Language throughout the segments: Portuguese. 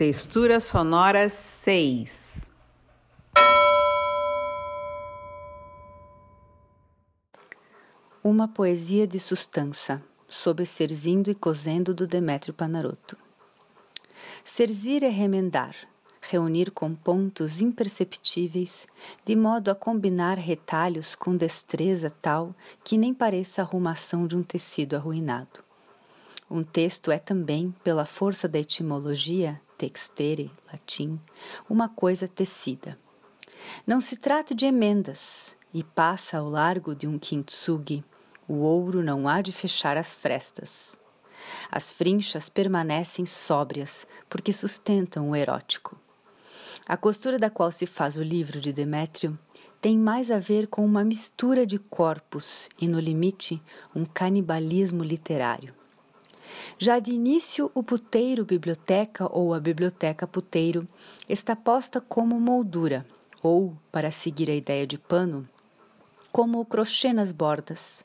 Textura sonora 6 Uma poesia de sustância, sob Serzindo e Cozendo do Demétrio Panaroto. Serzir é remendar, reunir com pontos imperceptíveis, de modo a combinar retalhos com destreza tal que nem pareça a arrumação de um tecido arruinado. Um texto é também, pela força da etimologia, textere, latim, uma coisa tecida. Não se trata de emendas, e passa ao largo de um kintsugi, o ouro não há de fechar as frestas. As frinchas permanecem sóbrias, porque sustentam o erótico. A costura da qual se faz o livro de Demétrio tem mais a ver com uma mistura de corpos e, no limite, um canibalismo literário. Já de início, o puteiro biblioteca ou a biblioteca puteiro está posta como moldura, ou, para seguir a ideia de pano, como o crochê nas bordas,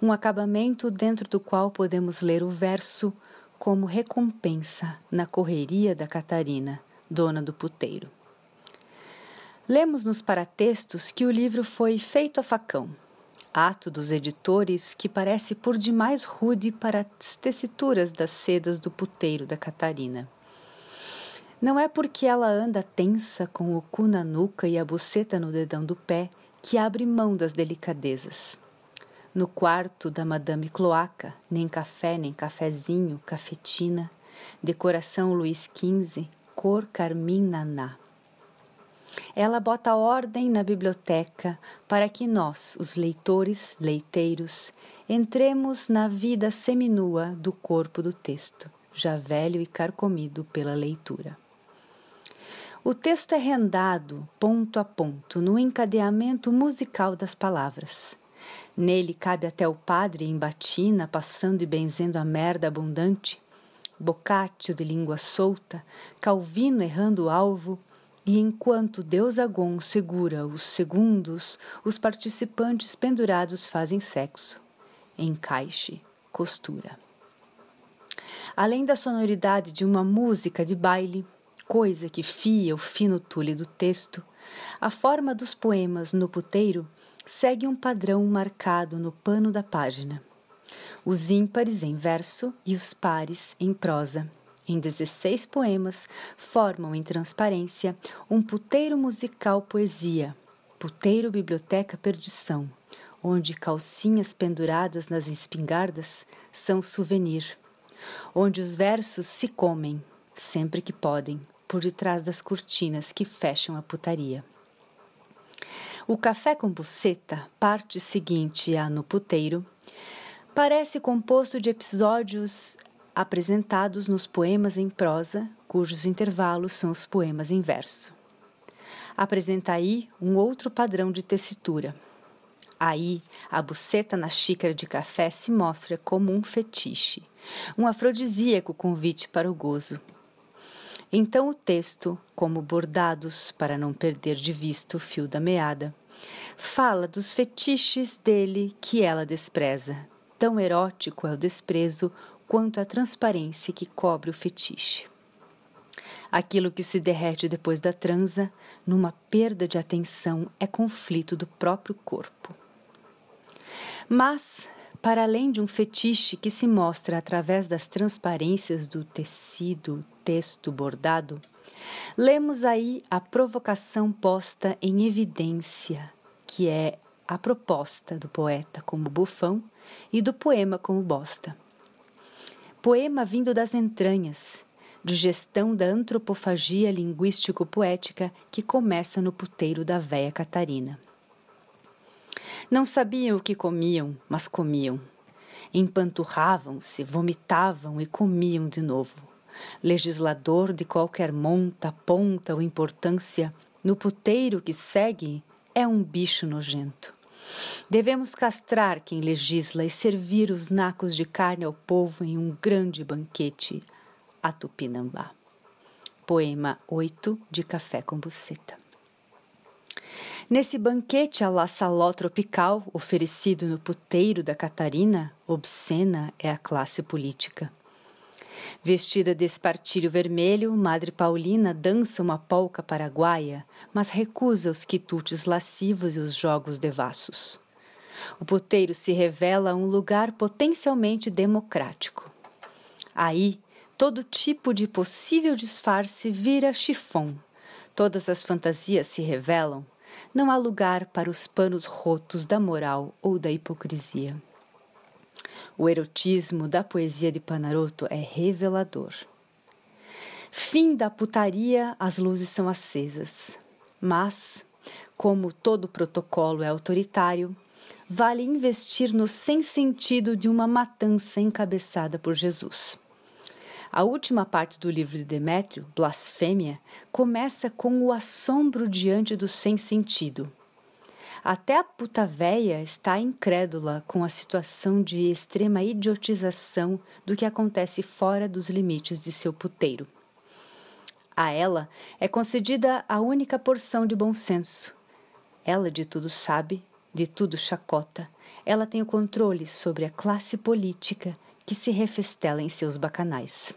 um acabamento dentro do qual podemos ler o verso como recompensa na correria da Catarina, dona do puteiro. Lemos nos paratextos que o livro foi feito a facão, ato dos editores que parece por demais rude para as tessituras das sedas do puteiro da Catarina. Não é porque ela anda tensa com o cu na nuca e a buceta no dedão do pé que abre mão das delicadezas. No quarto da Madame Cloaca, nem café, nem cafezinho, cafetina, decoração Luiz XV, cor carmim naná. Ela bota ordem na biblioteca para que nós, os leitores, leiteiros, entremos na vida seminua do corpo do texto, já velho e carcomido pela leitura. O texto é rendado, ponto a ponto, no encadeamento musical das palavras. Nele cabe até o padre em batina, passando e benzendo a merda abundante, Boccaccio de língua solta, Calvino errando o alvo, e enquanto Deus Agon segura os segundos, os participantes pendurados fazem sexo. Encaixe, costura. Além da sonoridade de uma música de baile, coisa que fia o fino tule do texto, a forma dos poemas no puteiro segue um padrão marcado no pano da página. Os ímpares em verso e os pares em prosa. Em 16 poemas, formam em transparência um puteiro musical poesia, puteiro biblioteca perdição, onde calcinhas penduradas nas espingardas são souvenir, onde os versos se comem, sempre que podem, por detrás das cortinas que fecham a putaria. O café com buceta, parte seguinte a no puteiro, parece composto de episódios apresentados nos poemas em prosa, cujos intervalos são os poemas em verso. Apresenta aí um outro padrão de tessitura. Aí, a buceta na xícara de café se mostra como um fetiche, um afrodisíaco convite para o gozo, então o texto, como bordados para não perder de vista o fio da meada, fala dos fetiches dele que ela despreza. Tão erótico é o desprezo quanto a transparência que cobre o fetiche. Aquilo que se derrete depois da transa, numa perda de atenção, é conflito do próprio corpo. Mas para além de um fetiche que se mostra através das transparências do tecido, texto bordado, lemos aí a provocação posta em evidência, que é a proposta do poeta como bufão e do poema como bosta. Poema vindo das entranhas, de gestão da antropofagia linguístico-poética que começa no puteiro da véia Catarina. Não sabiam o que comiam, mas comiam. Empanturravam-se, vomitavam e comiam de novo. Legislador de qualquer monta, ponta ou importância, no puteiro que segue é um bicho nojento. Devemos castrar quem legisla e servir os nacos de carne ao povo em um grande banquete a Tupinambá. Poema 8 de Café com Buceta. Nesse banquete à la saló tropical, oferecido no puteiro da Catarina, obscena é a classe política. Vestida de espartilho vermelho, Madre Paulina dança uma polca paraguaia, mas recusa os quitutes lascivos e os jogos devassos. O puteiro se revela um lugar potencialmente democrático. Aí, todo tipo de possível disfarce vira chifão. Todas as fantasias se revelam. Não há lugar para os panos rotos da moral ou da hipocrisia. O erotismo da poesia de Panaroto é revelador. Fim da putaria, as luzes são acesas. Mas, como todo protocolo é autoritário, vale investir no sem sentido de uma matança encabeçada por Jesus. A última parte do livro de Demétrio, Blasfêmia, começa com o assombro diante do sem sentido. Até a puta véia está incrédula com a situação de extrema idiotização do que acontece fora dos limites de seu puteiro. A ela é concedida a única porção de bom senso. Ela de tudo sabe, de tudo chacota. Ela tem o controle sobre a classe política que se refestela em seus bacanais.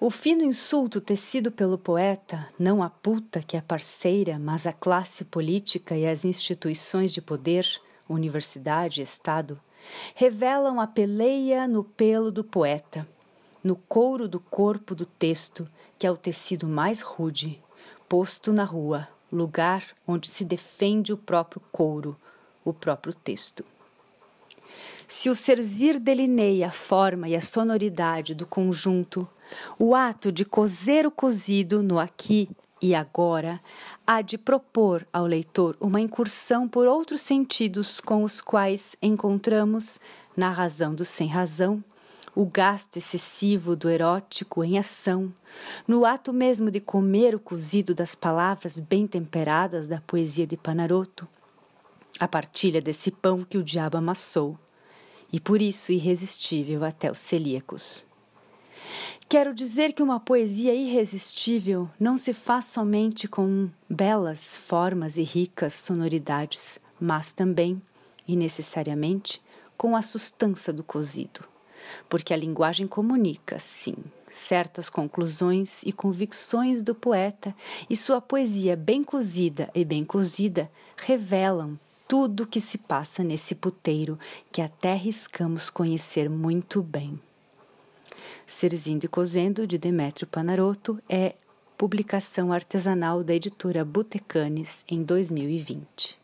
O fino insulto tecido pelo poeta, não a puta que é parceira, mas a classe política e as instituições de poder, universidade Estado, revelam a peleia no pelo do poeta, no couro do corpo do texto, que é o tecido mais rude, posto na rua, lugar onde se defende o próprio couro, o próprio texto. Se o serzir delineia a forma e a sonoridade do conjunto, o ato de cozer o cozido no aqui e agora há de propor ao leitor uma incursão por outros sentidos com os quais encontramos, na razão do sem razão, o gasto excessivo do erótico em ação, no ato mesmo de comer o cozido das palavras bem temperadas da poesia de Panaroto, a partilha desse pão que o diabo amassou, e por isso irresistível até os celíacos. Quero dizer que uma poesia irresistível não se faz somente com belas formas e ricas sonoridades, mas também, e necessariamente, com a sustância do cozido. Porque a linguagem comunica, sim, certas conclusões e convicções do poeta, e sua poesia bem cozida e bem cozida revelam tudo o que se passa nesse puteiro que até riscamos conhecer muito bem. Serzindo e Cozendo, de Demétrio Panarotto, é publicação artesanal da editora Botecanes em 2020.